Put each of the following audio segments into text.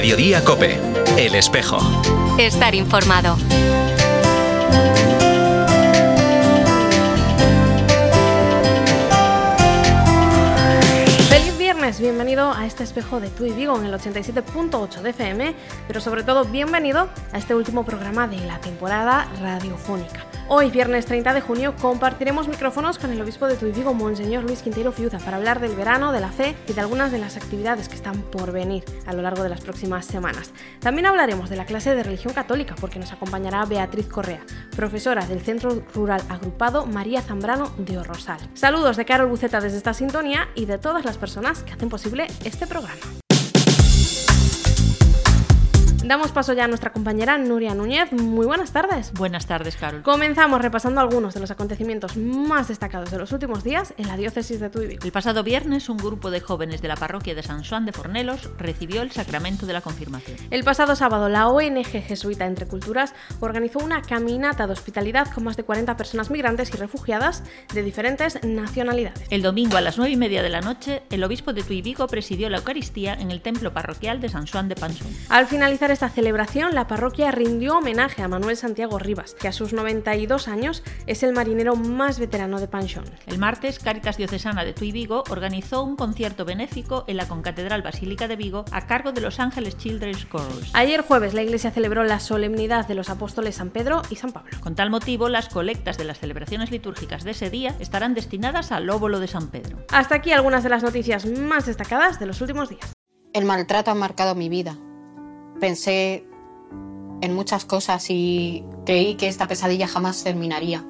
Mediodía Cope, El Espejo. Estar informado. Feliz viernes, bienvenido a este espejo de Tu y Vigo en el 87.8 de FM, pero sobre todo bienvenido a este último programa de la temporada radiofónica. Hoy, viernes 30 de junio, compartiremos micrófonos con el obispo de Vigo, Monseñor Luis Quintero Fiuza, para hablar del verano, de la fe y de algunas de las actividades que están por venir a lo largo de las próximas semanas. También hablaremos de la clase de religión católica, porque nos acompañará Beatriz Correa, profesora del Centro Rural Agrupado María Zambrano de Orrosal. Saludos de Carol Buceta desde esta sintonía y de todas las personas que hacen posible este programa. Damos paso ya a nuestra compañera Nuria Núñez. Muy buenas tardes. Buenas tardes, Carol. Comenzamos repasando algunos de los acontecimientos más destacados de los últimos días en la diócesis de Tuy. El pasado viernes, un grupo de jóvenes de la parroquia de San Juan de Fornelos recibió el sacramento de la confirmación. El pasado sábado, la ONG Jesuita Entre Culturas organizó una caminata de hospitalidad con más de 40 personas migrantes y refugiadas de diferentes nacionalidades. El domingo a las 9 y media de la noche, el obispo de Tuy presidió la Eucaristía en el templo parroquial de San Juan de Pansón. Al finalizar esta celebración, la parroquia rindió homenaje a Manuel Santiago Rivas, que a sus 92 años es el marinero más veterano de Panchón. El martes, Cáritas Diocesana de Tuy Vigo organizó un concierto benéfico en la Concatedral Basílica de Vigo a cargo de Los Ángeles Children's Chorus. Ayer jueves, la iglesia celebró la solemnidad de los apóstoles San Pedro y San Pablo. Con tal motivo, las colectas de las celebraciones litúrgicas de ese día estarán destinadas al óvulo de San Pedro. Hasta aquí algunas de las noticias más destacadas de los últimos días. El maltrato ha marcado mi vida. Pensé en muchas cosas y creí que esta pesadilla jamás terminaría.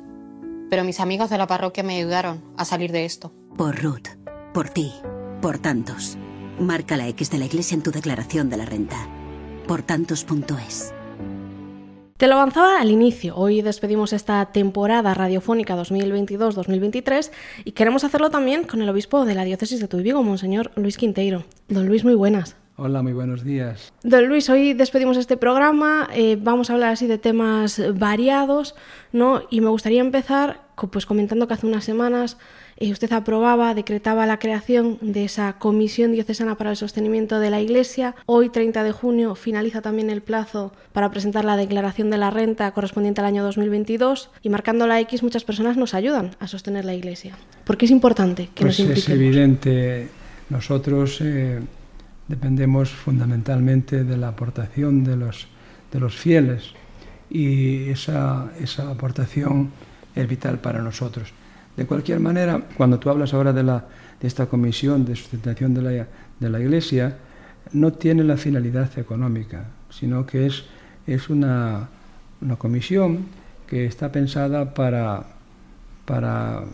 Pero mis amigos de la parroquia me ayudaron a salir de esto. Por Ruth, por ti, por tantos. Marca la X de la iglesia en tu declaración de la renta. Por tantos.es. Te lo avanzaba al inicio. Hoy despedimos esta temporada radiofónica 2022-2023 y queremos hacerlo también con el obispo de la diócesis de Tuy Monseñor Luis Quinteiro. Don Luis, muy buenas. Hola, muy buenos días. Don Luis, hoy despedimos este programa, eh, vamos a hablar así de temas variados, ¿no? Y me gustaría empezar pues comentando que hace unas semanas eh, usted aprobaba, decretaba la creación de esa Comisión Diocesana para el Sostenimiento de la Iglesia. Hoy, 30 de junio, finaliza también el plazo para presentar la declaración de la renta correspondiente al año 2022 y marcando la X muchas personas nos ayudan a sostener la Iglesia. ¿Por qué es importante que pues nos impliquemos? Es evidente, nosotros... Eh dependemos fundamentalmente de la aportación de los, de los fieles y esa, esa aportación es vital para nosotros. De cualquier manera, cuando tú hablas ahora de, la, de esta comisión de sustentación de la, de la Iglesia, no tiene la finalidad económica, sino que es, es una, una comisión que está pensada para, para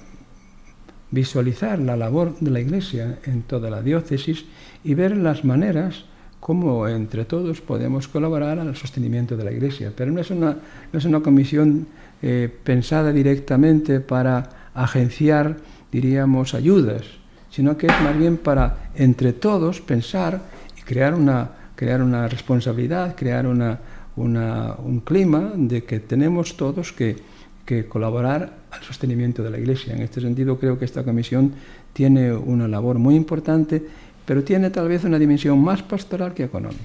visualizar la labor de la Iglesia en toda la diócesis y ver las maneras como entre todos podemos colaborar al sostenimiento de la Iglesia. Pero no es una, no es una comisión eh, pensada directamente para agenciar, diríamos, ayudas, sino que es más bien para entre todos pensar y crear una, crear una responsabilidad, crear una, una, un clima de que tenemos todos que, que colaborar al sostenimiento de la Iglesia. En este sentido, creo que esta comisión tiene una labor muy importante pero tiene tal vez una dimensión más pastoral que económica.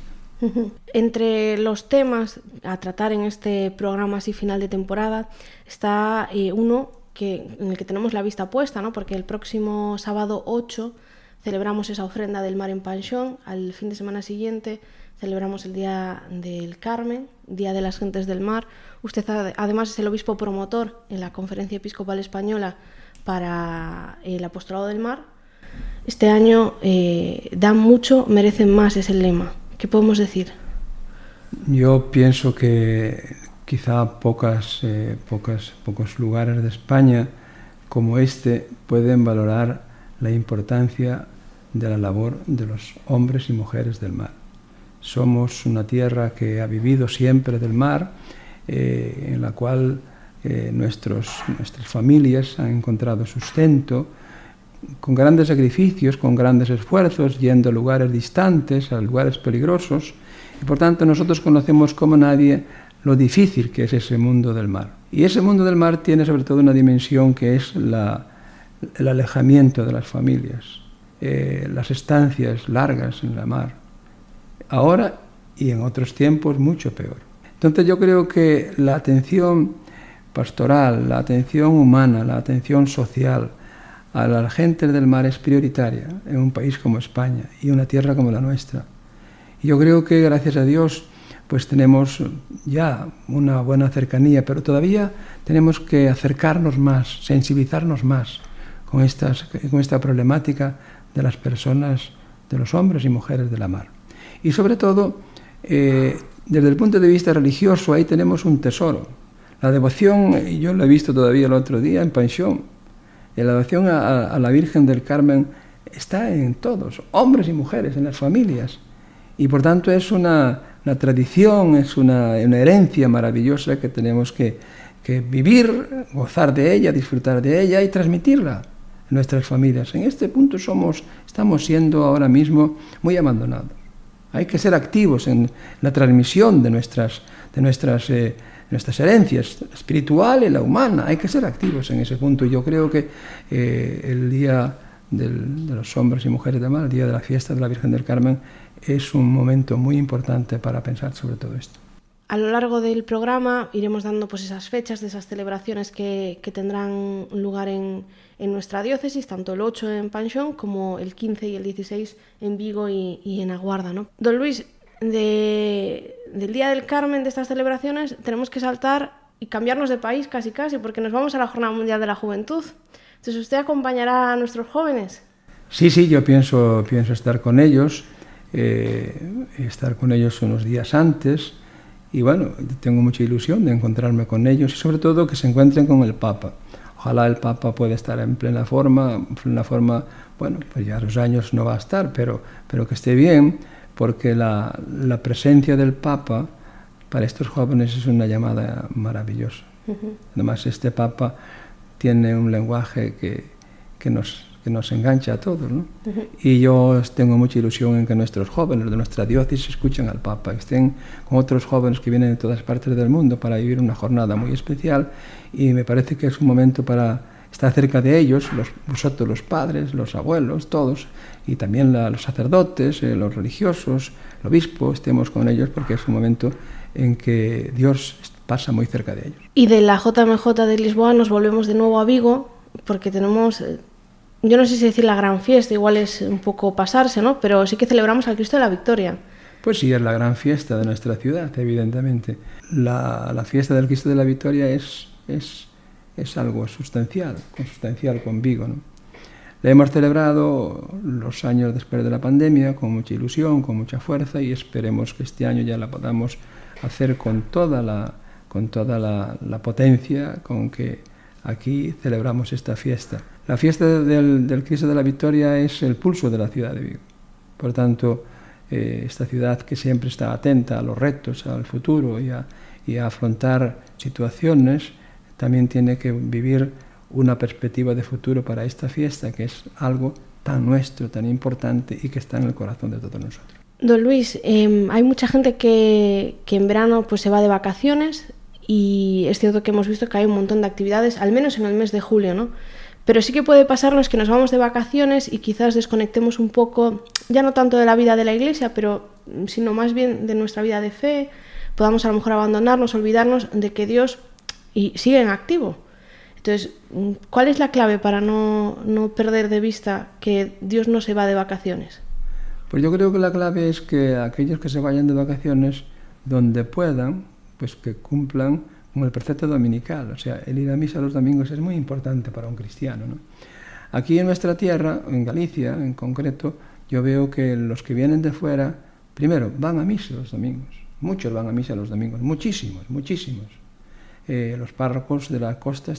Entre los temas a tratar en este programa así final de temporada está eh, uno en el que tenemos la vista puesta, ¿no? porque el próximo sábado 8 celebramos esa ofrenda del mar en Panchón, al fin de semana siguiente celebramos el Día del Carmen, Día de las Gentes del Mar. Usted además es el obispo promotor en la Conferencia Episcopal Española para el Apostolado del Mar este año eh, dan mucho, merecen más, es el lema. ¿Qué podemos decir? Yo pienso que quizá eh, pocos lugares de España como este pueden valorar la importancia de la labor de los hombres y mujeres del mar. Somos una tierra que ha vivido siempre del mar, eh, en la cual nuestros, nuestras familias han encontrado sustento, con grandes sacrificios, con grandes esfuerzos, yendo a lugares distantes, a lugares peligrosos, y por tanto nosotros conocemos como nadie lo difícil que es ese mundo del mar. Y ese mundo del mar tiene sobre todo una dimensión que es la, el alejamiento de las familias, eh, las estancias largas en la mar. Ahora y en otros tiempos mucho peor. Entonces yo creo que la atención pastoral, la atención humana, la atención social a la gente del mar es prioritaria en un país como España y una tierra como la nuestra. Y yo creo que gracias a Dios pues tenemos ya una buena cercanía, pero todavía tenemos que acercarnos más, sensibilizarnos más con, estas, con esta problemática de las personas, de los hombres y mujeres de la mar. Y sobre todo, eh, desde el punto de vista religioso, ahí tenemos un tesoro. La devoción, yo lo he visto todavía el otro día en Pansión, la devoción a, la Virgen del Carmen está en todos, hombres y mujeres, en las familias. Y por tanto es una, tradición, es una, herencia maravillosa que tenemos que, que, vivir, gozar de ella, disfrutar de ella y transmitirla en nuestras familias. En este punto somos, estamos siendo ahora mismo muy abandonados. Hay que ser activos en la transmisión de nuestras, de nuestras, eh, nuestras herencias, la espiritual y la humana. Hay que ser activos en ese punto. Yo creo que eh, el día de los hombres y mujeres de mar, el día de la fiesta de la Virgen del Carmen, es un momento muy importante para pensar sobre todo esto. A lo largo del programa iremos dando pues, esas fechas de esas celebraciones que, tendrán lugar en, nuestra diócesis, tanto el 8 en Panchón como el 15 y el 16 en Vigo y, en Aguarda. ¿no? Don Luis, de, del Día del Carmen, de estas celebraciones, tenemos que saltar y cambiarnos de país casi casi, porque nos vamos a la Jornada Mundial de la Juventud. Entonces, ¿usted acompañará a nuestros jóvenes? Sí, sí, yo pienso, pienso estar con ellos, eh, estar con ellos unos días antes, y bueno, tengo mucha ilusión de encontrarme con ellos y sobre todo que se encuentren con el Papa. Ojalá el Papa pueda estar en plena forma, en plena forma, bueno, pues ya los años no va a estar, pero, pero que esté bien, porque la, la presencia del Papa para estos jóvenes es una llamada maravillosa. Además, este Papa tiene un lenguaje que, que nos que nos engancha a todos. ¿no? Y yo tengo mucha ilusión en que nuestros jóvenes de nuestra diócesis escuchen al Papa, que estén con otros jóvenes que vienen de todas partes del mundo para vivir una jornada muy especial y me parece que es un momento para estar cerca de ellos, los, vosotros los padres, los abuelos, todos, y también los sacerdotes, eh, los religiosos, el obispo, estemos con ellos porque es un momento en que Dios pasa muy cerca de ellos. Y de la JMJ de Lisboa nos volvemos de nuevo a Vigo porque tenemos eh, yo no sé si decir la gran fiesta, igual es un poco pasarse, ¿no? Pero sí que celebramos al Cristo de la Victoria. Pues sí, es la gran fiesta de nuestra ciudad, evidentemente. La, fiesta del Cristo de la Victoria es, es, es algo sustancial, consustancial con Vigo, ¿no? La hemos celebrado los años después de la pandemia con mucha ilusión, con mucha fuerza y esperemos que este año ya la podamos hacer con toda la, con toda la potencia con que aquí celebramos esta fiesta. La fiesta del, Cristo de la Victoria es el pulso de la ciudad de Vigo. Por tanto, eh, esta ciudad que siempre está atenta a los retos, al futuro y a, afrontar situaciones, también tiene que vivir una perspectiva de futuro para esta fiesta, que es algo tan nuestro, tan importante y que está en el corazón de todos nosotros. Don Luis, em, hay mucha gente que, que, en verano pues, se va de vacaciones y es cierto que hemos visto que hay un montón de actividades, al menos en el mes de julio, ¿no? Pero sí que puede pasarnos que nos vamos de vacaciones y quizás desconectemos un poco, ya no tanto de la vida de la iglesia, pero sino más bien de nuestra vida de fe, podamos a lo mejor abandonarnos, olvidarnos de que Dios sigue en activo. Entonces, ¿cuál es la clave para no, no perder de vista que Dios no se va de vacaciones? Pues yo creo que la clave es que aquellos que se vayan de vacaciones, donde puedan, pues que cumplan con el precepto dominical. O sea, el ir a misa los domingos es muy importante para un cristiano. ¿no? Aquí en nuestra tierra, en Galicia en concreto, yo veo que los que vienen de fuera, primero, van a misa los domingos. Muchos van a misa los domingos, muchísimos, muchísimos. Eh, los párrocos de la costa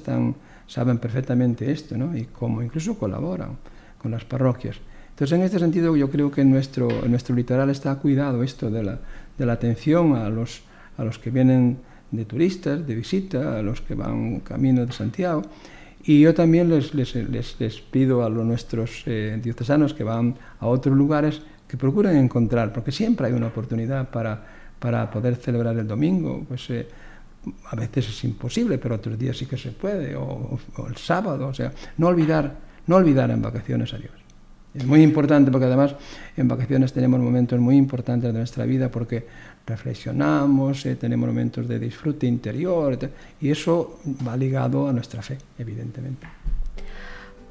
saben perfectamente esto, ¿no? Y cómo incluso colaboran con las parroquias. Entonces, en este sentido, yo creo que en nuestro, en nuestro litoral está cuidado esto de la, de la atención a los, a los que vienen de turistas, de visita, a los que van camino de Santiago. Y yo también les, les, les, pido a los nuestros eh, diocesanos que van a otros lugares que procuren encontrar, porque siempre hay una oportunidad para, para poder celebrar el domingo. Pues eh, a veces es imposible, pero otros días sí que se puede, o, el sábado. O sea, no olvidar, no olvidar en vacaciones a Dios. Es muy importante porque además en vacaciones tenemos momentos muy importantes de nuestra vida porque reflexionamos, eh, tenemos momentos de disfrute interior y eso va ligado a nuestra fe, evidentemente.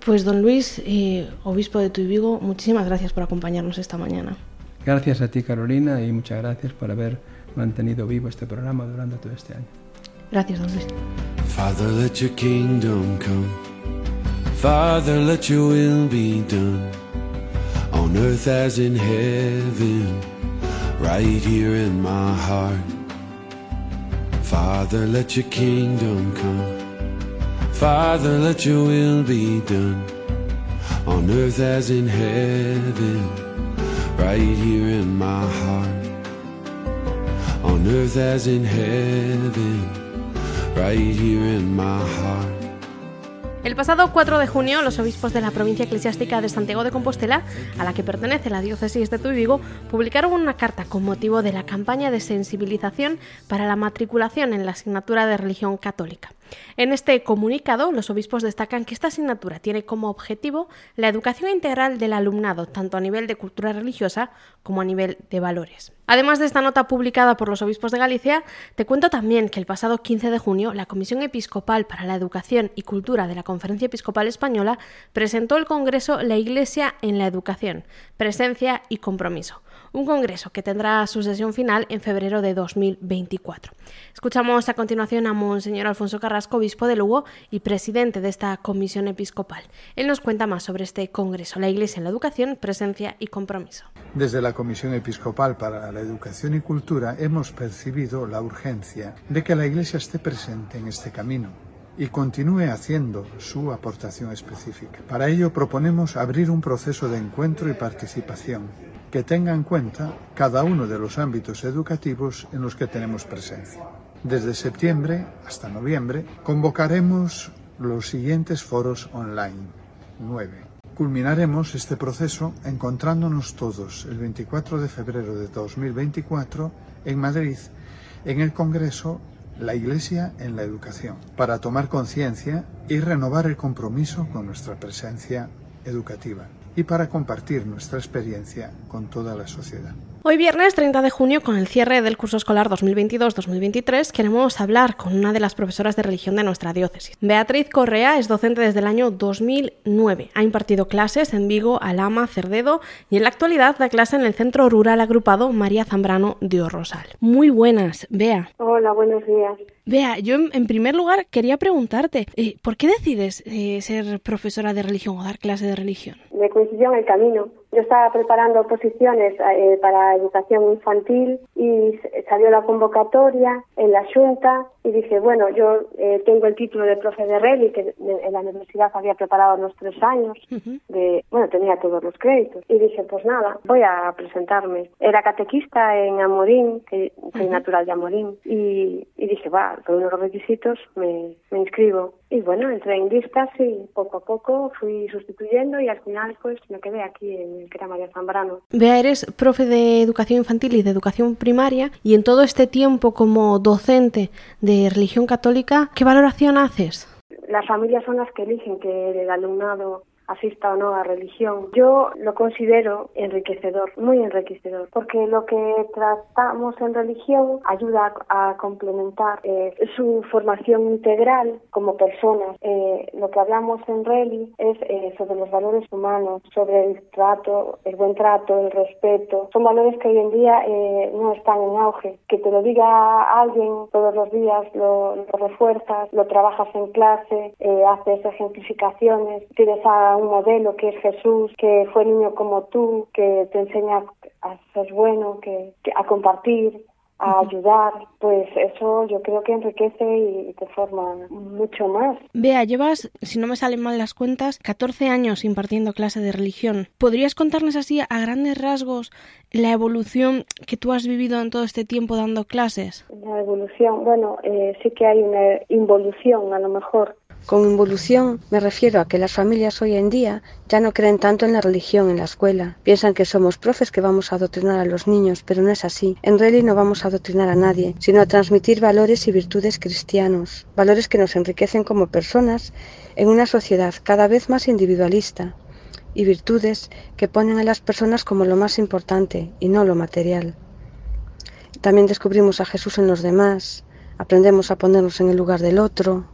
Pues don Luis, eh, obispo de Tuy Vigo, muchísimas gracias por acompañarnos esta mañana. Gracias a ti Carolina y muchas gracias por haber mantenido vivo este programa durante todo este año. Gracias, don Luis. Father, let your kingdom come. Father, let your will be done. On earth as in heaven. Right here in my heart. Father, let your kingdom come. Father, let your will be done. On earth as in heaven. Right here in my heart. On earth as in heaven. El pasado 4 de junio, los obispos de la provincia eclesiástica de Santiago de Compostela, a la que pertenece la diócesis de Vigo, publicaron una carta con motivo de la campaña de sensibilización para la matriculación en la asignatura de religión católica. En este comunicado, los obispos destacan que esta asignatura tiene como objetivo la educación integral del alumnado, tanto a nivel de cultura religiosa como a nivel de valores. Además de esta nota publicada por los obispos de Galicia, te cuento también que el pasado 15 de junio la Comisión Episcopal para la Educación y Cultura de la Conferencia Episcopal Española presentó el Congreso La Iglesia en la Educación, Presencia y Compromiso un congreso que tendrá su sesión final en febrero de 2024. Escuchamos a continuación a Monseñor Alfonso Carrasco, obispo de Lugo y presidente de esta comisión episcopal. Él nos cuenta más sobre este congreso, la Iglesia en la Educación, Presencia y Compromiso. Desde la Comisión Episcopal para la Educación y Cultura hemos percibido la urgencia de que la Iglesia esté presente en este camino y continúe haciendo su aportación específica. Para ello proponemos abrir un proceso de encuentro y participación que tenga en cuenta cada uno de los ámbitos educativos en los que tenemos presencia. Desde septiembre hasta noviembre convocaremos los siguientes foros online. 9. Culminaremos este proceso encontrándonos todos el 24 de febrero de 2024 en Madrid en el Congreso La Iglesia en la Educación para tomar conciencia y renovar el compromiso con nuestra presencia educativa y para compartir nuestra experiencia con toda la sociedad. Hoy viernes 30 de junio, con el cierre del curso escolar 2022-2023, queremos hablar con una de las profesoras de religión de nuestra diócesis. Beatriz Correa es docente desde el año 2009. Ha impartido clases en Vigo, Alama, Cerdedo y en la actualidad da clase en el Centro Rural Agrupado María Zambrano de Orrosal. Muy buenas, Bea. Hola, buenos días. Bea, yo en primer lugar quería preguntarte, eh, ¿por qué decides eh, ser profesora de religión o dar clase de religión? Me coincidió en el camino. Yo estaba preparando oposiciones eh, para educación infantil y salió la convocatoria en la Junta y dije, bueno, yo eh, tengo el título de profe de Reli, que en la universidad había preparado unos tres años, de, bueno, tenía todos los créditos. Y dije, pues nada, voy a presentarme. Era catequista en Amorín, que soy natural de Amorín, y, dije, va, con unos requisitos me, me inscribo. Y bueno, entré en listas y poco a poco fui sustituyendo y al final pues me quedé aquí en que era María Zambrano. Bea, eres profe de educación infantil y de educación primaria y en todo este tiempo como docente de religión católica, ¿qué valoración haces? Las familias son las que eligen que el alumnado asista o no a religión, yo lo considero enriquecedor, muy enriquecedor, porque lo que tratamos en religión ayuda a, complementar eh, su formación integral como personas. Eh, lo que hablamos en Reli es eh, sobre los valores humanos, sobre el trato, el buen trato, el respeto. Son valores que hoy en día no están en auge. Que te lo diga alguien todos los días, lo, lo refuerzas, lo trabajas en clase, haces ejemplificaciones, tienes a un modelo que es Jesús, que fue niño como tú, que te enseña a ser bueno, que, a compartir, a ayudar, pues eso yo creo que enriquece y te forma mucho más. Vea, llevas, si no me salen mal las cuentas, 14 años impartiendo clase de religión. ¿Podrías contarnos así a grandes rasgos la evolución que tú has vivido en todo este tiempo dando clases? La evolución, bueno, eh, sí que hay una involución a lo mejor con involución me refiero a que las familias hoy en día ya no creen tanto en la religión en la escuela. Piensan que somos profes que vamos a adoctrinar a los niños, pero no es así. En realidad no vamos a adoctrinar a nadie, sino a transmitir valores y virtudes cristianos, valores que nos enriquecen como personas en una sociedad cada vez más individualista y virtudes que ponen a las personas como lo más importante y no lo material. También descubrimos a Jesús en los demás, aprendemos a ponernos en el lugar del otro,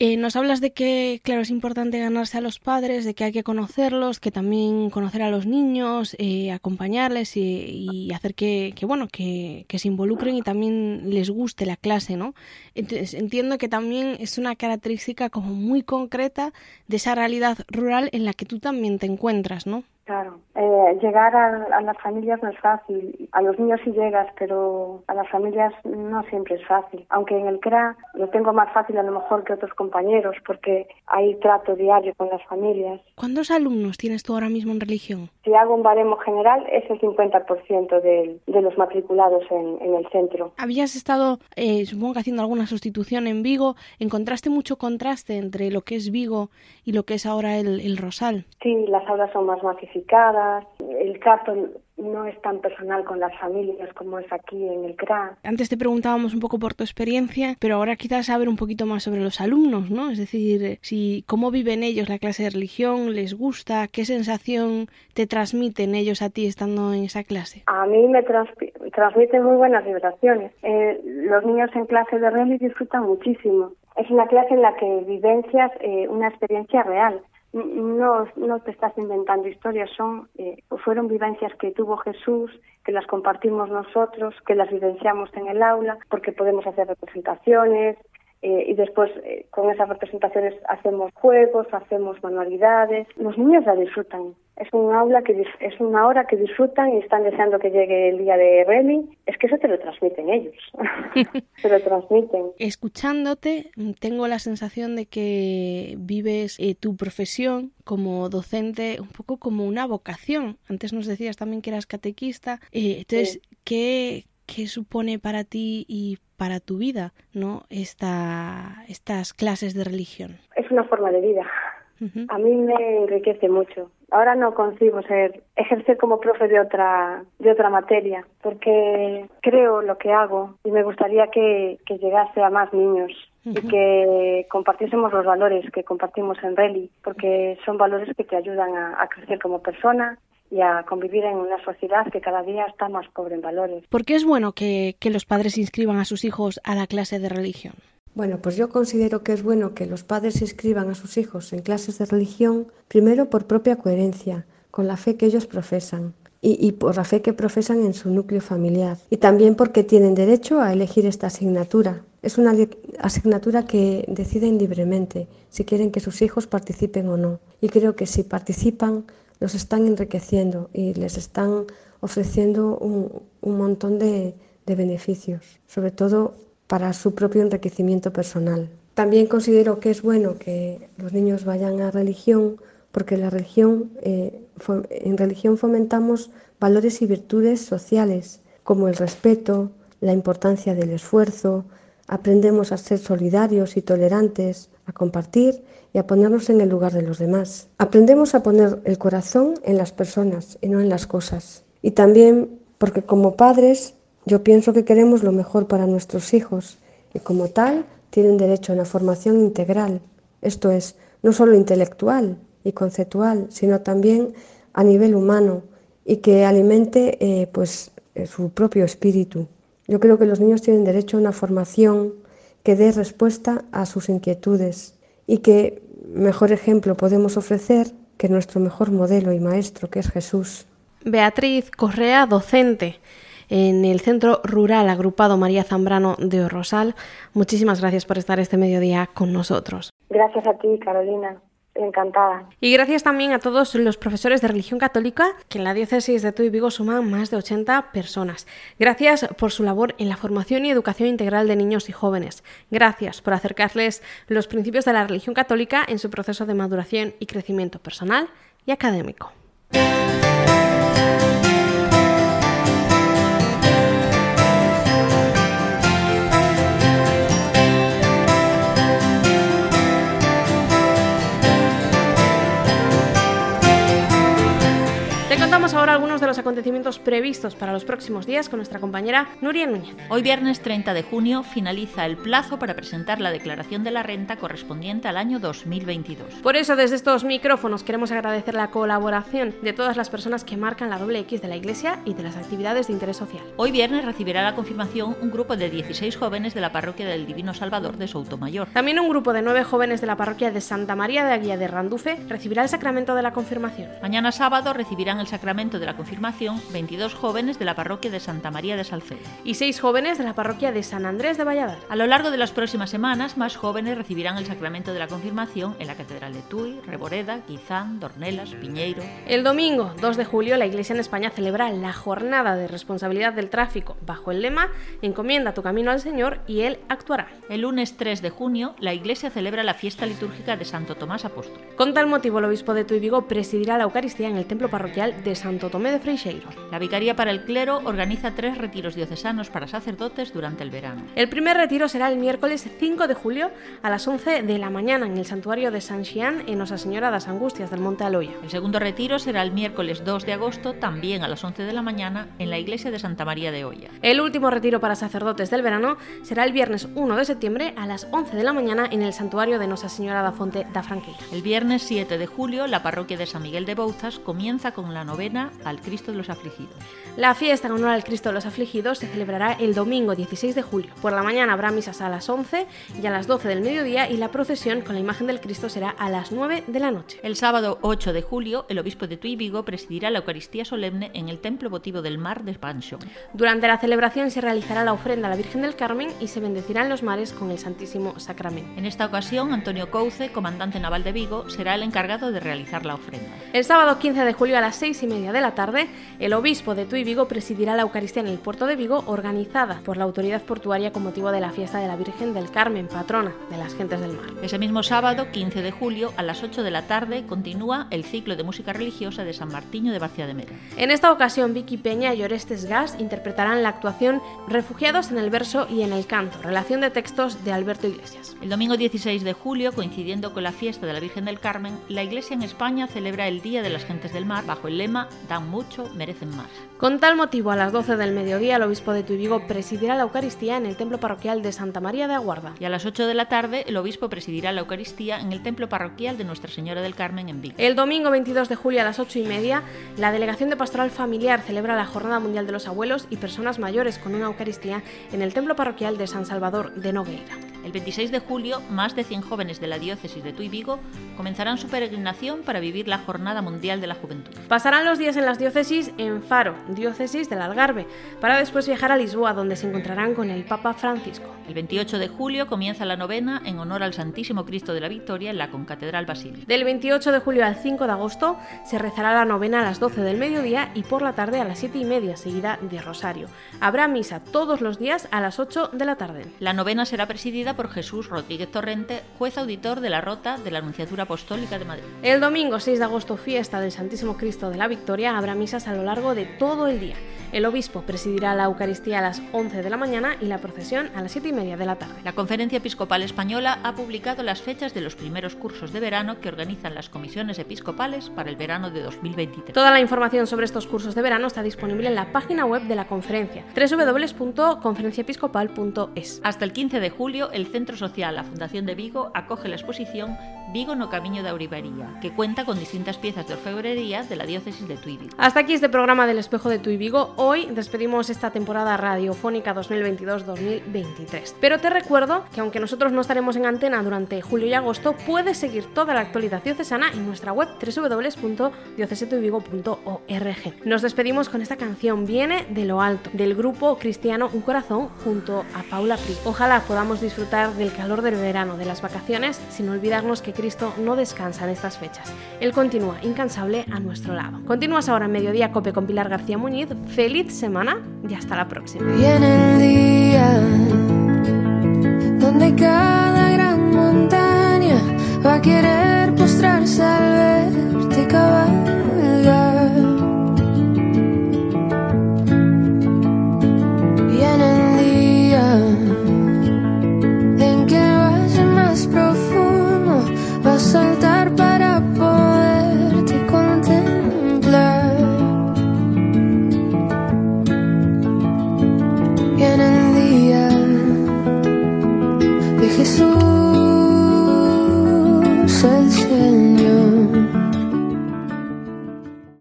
eh, nos hablas de que, claro, es importante ganarse a los padres, de que hay que conocerlos, que también conocer a los niños, eh, acompañarles y, hacer que, bueno, que, que, se involucren y también les guste la clase, ¿no? Entiendo que también es una característica como muy concreta de esa realidad rural en la que tú también te encuentras, ¿no? Claro, eh, llegar a, las familias no es fácil. A los niños sí llegas, pero a las familias no siempre es fácil. Aunque en el CRA lo tengo más fácil a lo mejor que otros compañeros, porque hay trato diario con las familias. ¿Cuántos alumnos tienes tú ahora mismo en religión? Si hago un baremo general, es el 50% de, de los matriculados en, en, el centro. Habías estado, eh, supongo que haciendo alguna sustitución en Vigo. ¿Encontraste mucho contraste entre lo que es Vigo y lo que es ahora el, el Rosal? Sí, las aulas son más masificadas el trato no es tan personal con las familias como es aquí en el CRA. Antes te preguntábamos un poco por tu experiencia, pero ahora quizás saber un poquito más sobre los alumnos, ¿no? Es decir, si cómo viven ellos la clase de religión, les gusta, qué sensación te transmiten ellos a ti estando en esa clase. A mí me transmiten muy buenas vibraciones. Eh, los niños en clase de religión disfrutan muchísimo. Es una clase en la que vivencias eh, una experiencia real no, no te estás inventando historias, son eh, fueron vivencias que tuvo Jesús, que las compartimos nosotros, que las vivenciamos en el aula, porque podemos hacer representaciones, eh, y después eh, con esas representaciones hacemos juegos, hacemos manualidades. Los niños la disfrutan. Es un aula que es una hora que disfrutan y están deseando que llegue el día de Remy. Es que eso te lo transmiten ellos. te lo transmiten. Escuchándote, tengo la sensación de que vives eh, tu profesión como docente un poco como una vocación. Antes nos decías también que eras catequista. entonces, ¿qué, ¿qué supone para ti y para tu vida, ¿no? Esta, estas clases de religión. Es una forma de vida. A mí me enriquece mucho. Ahora no concibo ser ejercer como profe de otra de otra materia, porque creo lo que hago y me gustaría que, llegase a más niños y que compartiésemos los valores que compartimos en Reli, porque son valores que te ayudan a crecer como persona, y a convivir en una sociedad que cada día está más pobre en valores. ¿Por qué es bueno que, que los padres inscriban a sus hijos a la clase de religión? Bueno, pues yo considero que es bueno que los padres inscriban a sus hijos en clases de religión, primero por propia coherencia, con la fe que ellos profesan, y, y, por la fe que profesan en su núcleo familiar. Y también porque tienen derecho a elegir esta asignatura. Es una asignatura que deciden libremente si quieren que sus hijos participen o no. Y creo que si participan los están enriqueciendo y les están ofreciendo un, montón de, beneficios, sobre todo para su propio enriquecimiento personal. También considero que es bueno que los niños vayan a religión porque la religión, eh, en religión fomentamos valores y virtudes sociales como el respeto, la importancia del esfuerzo, aprendemos a ser solidarios y tolerantes, a compartir y a ponernos en el lugar de los demás. Aprendemos a poner el corazón en las personas y no en las cosas. Y también porque como padres yo pienso que queremos lo mejor para nuestros hijos y como tal tienen derecho a una formación integral, esto es, no solo intelectual y conceptual, sino también a nivel humano y que alimente eh, pues, eh, su propio espíritu. Yo creo que los niños tienen derecho a una formación que dé respuesta a sus inquietudes y que mejor ejemplo podemos ofrecer que nuestro mejor modelo y maestro, que es Jesús. Beatriz Correa, docente en el Centro Rural Agrupado María Zambrano de Rosal. Muchísimas gracias por estar este mediodía con nosotros. Gracias a ti, Carolina encantada. Y gracias también a todos los profesores de religión católica, que en la diócesis de Tuy Vigo suman más de 80 personas. Gracias por su labor en la formación y educación integral de niños y jóvenes. Gracias por acercarles los principios de la religión católica en su proceso de maduración y crecimiento personal y académico. Acontecimientos previstos para los próximos días con nuestra compañera Nuria Núñez. Hoy viernes 30 de junio finaliza el plazo para presentar la declaración de la renta correspondiente al año 2022. Por eso desde estos micrófonos queremos agradecer la colaboración de todas las personas que marcan la doble X de la Iglesia y de las actividades de interés social. Hoy viernes recibirá la confirmación un grupo de 16 jóvenes de la parroquia del Divino Salvador de Soutomayor. También un grupo de 9 jóvenes de la parroquia de Santa María de Aguía de Randufe recibirá el sacramento de la confirmación. Mañana sábado recibirán el sacramento de la confirmación 22 jóvenes de la parroquia de Santa María de Salcedo. Y 6 jóvenes de la parroquia de San Andrés de Valladar. A lo largo de las próximas semanas, más jóvenes recibirán el sacramento de la confirmación en la Catedral de Tui, Reboreda, Guizán, Dornelas, Piñeiro. El domingo 2 de julio, la Iglesia en España celebra la jornada de responsabilidad del tráfico bajo el lema Encomienda tu camino al Señor y Él actuará. El lunes 3 de junio, la Iglesia celebra la fiesta litúrgica de Santo Tomás Apóstol. Con tal motivo, el obispo de Tuy Vigo presidirá la Eucaristía en el templo parroquial de Santo Tomé de Freixeiro. La Vicaría para el Clero organiza tres retiros diocesanos para sacerdotes durante el verano. El primer retiro será el miércoles 5 de julio a las 11 de la mañana en el santuario de San Xian en Nosa Señora das Angustias del Monte Aloya. El segundo retiro será el miércoles 2 de agosto, también a las 11 de la mañana, en la iglesia de Santa María de Olla. El último retiro para sacerdotes del verano será el viernes 1 de septiembre a las 11 de la mañana en el santuario de Nosa Señora da Fonte da Franqueira. El viernes 7 de julio, la parroquia de San Miguel de Bouzas comienza con la novena al Cristo de los Afligidos. La fiesta en honor al Cristo de los Afligidos se celebrará el domingo 16 de julio. Por la mañana habrá misas a las 11 y a las 12 del mediodía y la procesión con la imagen del Cristo será a las 9 de la noche. El sábado 8 de julio, el obispo de Tuy Vigo presidirá la Eucaristía solemne en el Templo Votivo del Mar de Pancho. Durante la celebración se realizará la ofrenda a la Virgen del Carmen y se bendecirán los mares con el Santísimo Sacramento. En esta ocasión, Antonio Couce, comandante naval de Vigo, será el encargado de realizar la ofrenda. El sábado 15 de julio a las 6 y media de la tarde, el obispo de Tuy Vigo presidirá la Eucaristía en el puerto de Vigo, organizada por la autoridad portuaria con motivo de la fiesta de la Virgen del Carmen, patrona de las gentes del mar. Ese mismo sábado, 15 de julio, a las 8 de la tarde, continúa el ciclo de música religiosa de San Martiño de Barcia de Mera. En esta ocasión, Vicky Peña y Orestes Gas interpretarán la actuación Refugiados en el verso y en el canto, relación de textos de Alberto Iglesias. El domingo 16 de julio, coincidiendo con la fiesta de la Virgen del Carmen, la Iglesia en España celebra el Día de las Gentes del Mar bajo el lema Dan mucho, merecen más. Con tal motivo, a las 12 del mediodía, el obispo de Tuibigo presidirá la Eucaristía en el templo parroquial de Santa María de Aguarda. Y a las 8 de la tarde, el obispo presidirá la Eucaristía en el templo parroquial de Nuestra Señora del Carmen en Vigo. El domingo 22 de julio a las 8 y media, la Delegación de Pastoral Familiar celebra la Jornada Mundial de los Abuelos y Personas Mayores con una Eucaristía en el templo parroquial de San Salvador de Nogueira. El 26 de julio, más de 100 jóvenes de la diócesis de Tuy Vigo comenzarán su peregrinación para vivir la Jornada Mundial de la Juventud. Pasarán los días en las diócesis en Faro, diócesis del Algarve, para después viajar a Lisboa, donde se encontrarán con el Papa Francisco. El 28 de julio comienza la novena en honor al Santísimo Cristo de la Victoria en la Concatedral Basílica. Del 28 de julio al 5 de agosto se rezará la novena a las 12 del mediodía y por la tarde a las 7 y media, seguida de Rosario. Habrá misa todos los días a las 8 de la tarde. La novena será presidida por Jesús Rodríguez Torrente, juez auditor de la Rota de la Anunciatura Apostólica de Madrid. El domingo 6 de agosto, fiesta del Santísimo Cristo de la Victoria, habrá misas a lo largo de todo el día. El obispo presidirá la Eucaristía a las 11 de la mañana y la procesión a las 7 y media de la tarde. La Conferencia Episcopal Española ha publicado las fechas de los primeros cursos de verano que organizan las comisiones episcopales para el verano de 2023. Toda la información sobre estos cursos de verano está disponible en la página web de la conferencia www.conferenciaepiscopal.es. Hasta el 15 de julio, el Centro Social La Fundación de Vigo acoge la exposición Vigo no Camiño de Auribaría, que cuenta con distintas piezas de orfebrería de la diócesis de Tui Vigo. Hasta aquí este programa del Espejo de Tui Vigo. Hoy despedimos esta temporada radiofónica 2022-2023. Pero te recuerdo que aunque nosotros no estaremos en antena durante julio y agosto, puedes seguir toda la actualidad diocesana en nuestra web www.diocesetuivigo.org. Nos despedimos con esta canción Viene de lo alto, del grupo cristiano Un Corazón junto a Paula Pri. Ojalá podamos disfrutar del calor del verano, de las vacaciones, sin olvidarnos que Cristo no descansa en estas fechas. Él continúa incansable a nuestro lado. Continúas ahora en Mediodía Cope con Pilar García Muñiz. Feliz semana y hasta la próxima.